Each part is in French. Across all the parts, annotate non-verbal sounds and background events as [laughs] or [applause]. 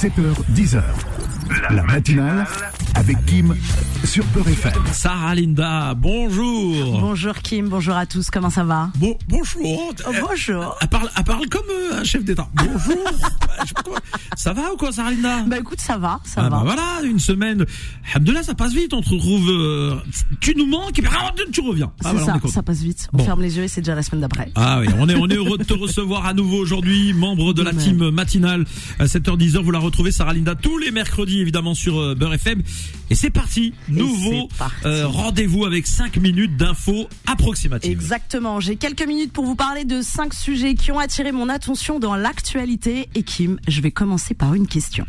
7h, 10h. La matinale avec Kim sur Peur FM. Sarah Linda, bonjour. Bonjour Kim, bonjour à tous, comment ça va? Bon, bonjour. Oh, bonjour. Elle parle, elle parle comme euh, un chef d'État. Bonjour. [laughs] Ça va ou quoi, Sarah Linda? Bah écoute, ça va, ça Ah va. bah voilà, une semaine. Alhamdoulilah, ça passe vite. On te retrouve. euh, tu nous manques et puis ah, tu reviens. Ah, C'est voilà, ça, passe vite. On Bon. ferme les yeux et c'est déjà la semaine d'après. Ah oui, on est, on est heureux de te [laughs] recevoir à nouveau aujourd'hui, membre de la team matinale à 7h10h. Vous la retrouvez, Sarah Linda, tous les mercredis, évidemment, sur euh, Beurre FM. Et c'est parti, nouveau euh, rendez-vous avec 5 minutes d'infos approximatives. Exactement, j'ai quelques minutes pour vous parler de cinq sujets qui ont attiré mon attention dans l'actualité. Et Kim, je vais commencer par une question.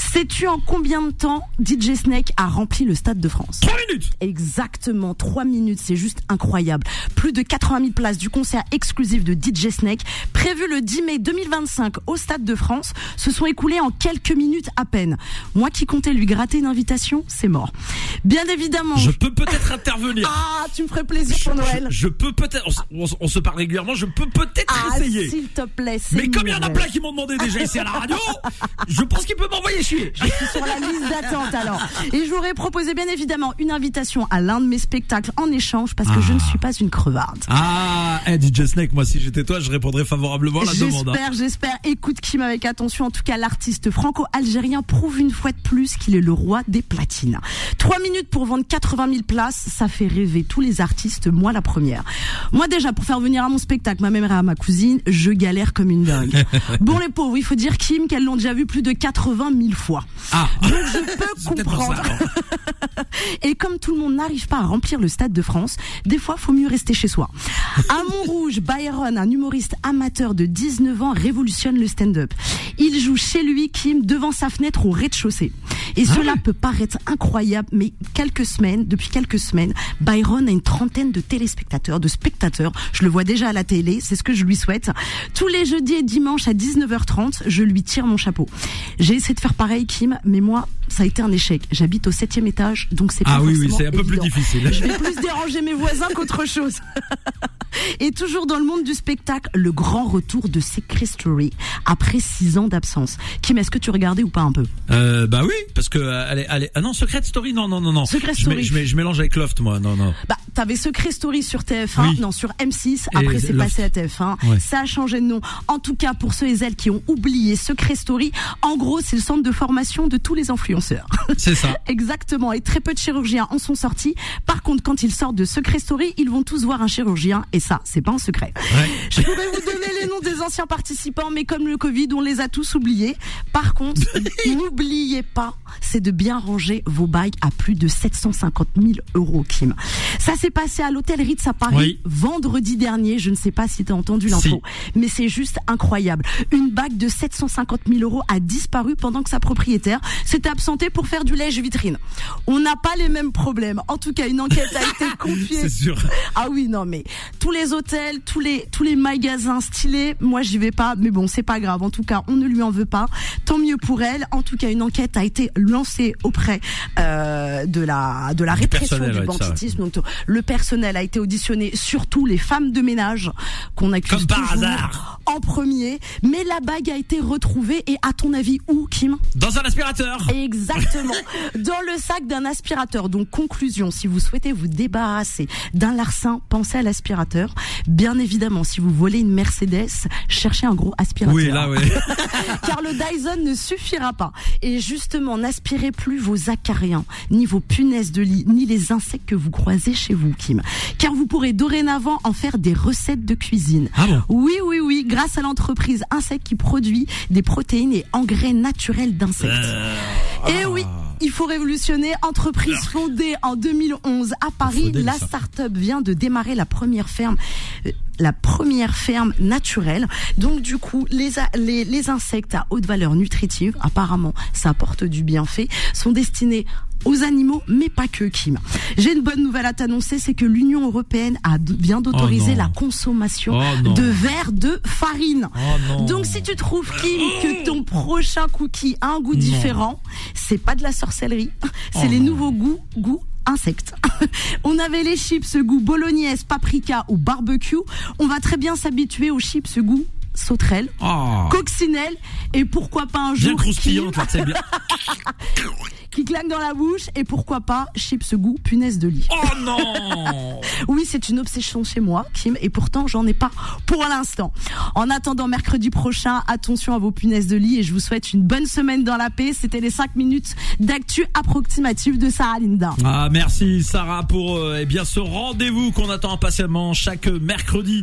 Sais-tu en combien de temps DJ Snake a rempli le Stade de France 3 minutes Exactement, 3 minutes, c'est juste incroyable. Plus de 80 000 places du concert exclusif de DJ Snake, prévu le 10 mai 2025 au Stade de France, se sont écoulées en quelques minutes à peine. Moi qui comptais lui gratter une invitation, c'est mort. Bien évidemment. Je peux peut-être intervenir. [laughs] Ah, tu me ferais plaisir pour Noël. Je, je peux peut-être, on, se parle régulièrement, je peux peut-être Ah, essayer. s'il te plaît, c'est Mais comme il y en a plein qui m'ont demandé déjà ici à la radio, [laughs] je pense qu'il peut m'envoyer Je suis sur la liste d'attente alors. Et je vous aurais proposé bien évidemment une invitation à l'un de mes spectacles en échange parce que je ne suis pas une crevarde. Ah, eh, DJ Snake, moi si j'étais toi, je répondrais favorablement à la demande. hein. J'espère, j'espère. Écoute Kim avec attention. En tout cas, l'artiste franco-algérien prouve une fois de plus qu'il est le roi des platines. Trois minutes pour vendre 80 000 places, ça fait rêver tous les artistes, moi la première. Moi déjà, pour faire venir à mon spectacle ma mère et à ma cousine, je galère comme une dingue. [laughs] bon les pauvres, il faut dire Kim qu'elles l'ont déjà vu plus de 80 000 fois. Ah, Donc je [laughs] peux comprendre. ça. [laughs] Et comme tout le monde n'arrive pas à remplir le Stade de France, des fois, faut mieux rester chez soi. [laughs] À Montrouge, Byron, un humoriste amateur de 19 ans, révolutionne le stand-up. Il joue chez lui, Kim, devant sa fenêtre au rez-de-chaussée. Et Ah cela peut paraître incroyable, mais quelques semaines, depuis quelques semaines, Byron a une trentaine de téléspectateurs, de spectateurs. Je le vois déjà à la télé, c'est ce que je lui souhaite. Tous les jeudis et dimanches à 19h30, je lui tire mon chapeau. J'ai essayé de faire pareil, Kim, mais moi, ça a été un échec. J'habite au septième étage, donc c'est pas Ah oui, oui, c'est un peu plus difficile. Je vais plus déranger mes voisins qu'autre chose. [laughs] Et toujours dans le monde du spectacle, le grand retour de Secret Story après six ans d'absence. Kim, est-ce que tu regardais ou pas un peu? Euh, bah oui, parce que euh, est, elle est- ah non, Secret Story, non, non, non, non. Secret Je Story. Je, mélange avec Loft, moi, non, non. Bah, t'avais Secret Story sur TF1, Oui. non, sur M6, Et après c'est passé à TF1. Ouais. Ça a changé de nom. En tout cas, pour ceux et celles qui ont oublié Secret Story, en gros, c'est le centre de formation de tous les influenceurs. [laughs] C'est ça. Exactement, et très peu de chirurgiens en sont sortis. Par contre, quand ils sortent de Secret Story, ils vont tous voir un chirurgien, et ça, c'est pas un secret. Ouais. [laughs] Je pourrais vous donner les noms des anciens participants, mais comme le Covid, on les a tous oubliés. Par contre, [laughs] n'oubliez pas, c'est de bien ranger vos bagues à plus de 750 000 euros, Kim. Ça s'est passé à l'hôtel Ritz à Paris Oui. vendredi dernier. Je ne sais pas si tu as entendu l'info, mais c'est juste incroyable. Une bague de 750 000 euros a disparu pendant que sa propriétaire s'est absentée pour faire du lèche vitrine. On n'a pas les mêmes problèmes. En tout cas, une enquête a été [laughs] confiée C'est sûr. ah oui, non, mais tous les hôtels, tous les, tous les magasins stylés, moi j'y vais pas, mais bon, c'est pas grave. En tout cas, on ne lui en veut pas. Tant mieux pour elle. En tout cas, une enquête a été lancée auprès euh, de la, de la Du répression du ouais. banditisme. Donc, le personnel a été auditionné, surtout les femmes de ménage qu'on accuse Comme par toujours hasard. en premier. Mais la bague a été retrouvée et à ton avis où, Kim? Dans un aspirateur. Exactement. [laughs] Dans le sac d'un aspirateur. Donc, conclusion, si vous souhaitez vous débarrasser d'un larcin, pensez à l'aspirateur. Bien évidemment, si vous volez une Mercedes, cherchez un gros aspirateur. Oui, là, oui. [laughs] Car le Dyson ne suffira pas. Et justement, n'aspirez plus vos acariens, ni vos punaises de lit, ni les insectes que vous croisez chez vous, Kim. Car vous pourrez dorénavant en faire des recettes de cuisine. Ah bon? Oui, oui, oui, grâce à l'entreprise Insect qui produit des protéines et engrais naturels d'insectes. Euh, Et oui, il faut révolutionner. Entreprise fondée en 2011 à Paris, la start-up vient de démarrer la première ferme, euh, la première ferme naturelle. Donc du coup, les, les, les insectes à haute valeur nutritive, apparemment, ça apporte du bienfait, sont destinés aux animaux, mais pas que, Kim. J'ai une bonne nouvelle à t'annoncer, c'est que l'Union européenne a, vient d'autoriser Oh la consommation Oh de verres de farine. Oh. Donc si tu trouves Kim que ton prochain cookie a un goût différent, c'est pas de la sorcellerie, c'est les non. nouveaux goûts, goûts insectes. [laughs] On avait les chips goût bolognaise, paprika ou barbecue. On va très bien s'habituer aux chips goût sauterelles, Oh. coccinelles et pourquoi pas un Bien jour croustillante, Kim, là, c'est bien. [laughs] qui claque dans la bouche et pourquoi pas chips goût punaise de lit. Oh non [laughs] Oui, c'est une obsession chez moi, Kim, et pourtant j'en ai pas pour l'instant. En attendant mercredi prochain, attention à vos punaises de lit et je vous souhaite une bonne semaine dans la paix. C'était les 5 minutes d'actu approximative de Sarah Linda. Ah merci Sarah pour euh, eh bien ce rendez-vous qu'on attend impatiemment chaque mercredi.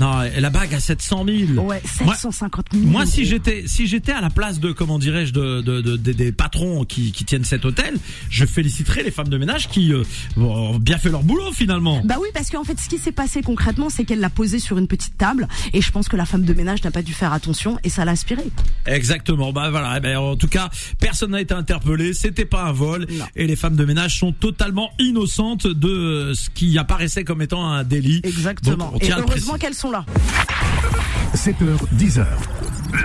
Non, et la bague à 700 000. Ouais, Moi- 750 millions. Moi, si j'étais, si j'étais à la place de, comment dirais-je, de, de, de- des- des patrons qui, qui tiennent cet hôtel, je féliciterais les femmes de ménage qui euh, ont bien fait leur boulot finalement. Bah oui, parce qu'en fait, ce qui s'est passé concrètement, c'est qu'elle l'a posé sur une petite table, et je pense que la femme de ménage n'a pas dû faire attention, et ça l'a aspiré. Exactement. Bah voilà. Eh ben, en tout cas, personne n'a été interpellé. C'était pas un vol. Non. Et les femmes de ménage sont totalement innocentes de euh, ce qui apparaissait comme étant un délit. Exactement. Donc, et heureusement qu'elles sont là. 7h, 10h.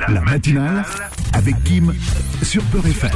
La matinale avec Kim sur Peur FM.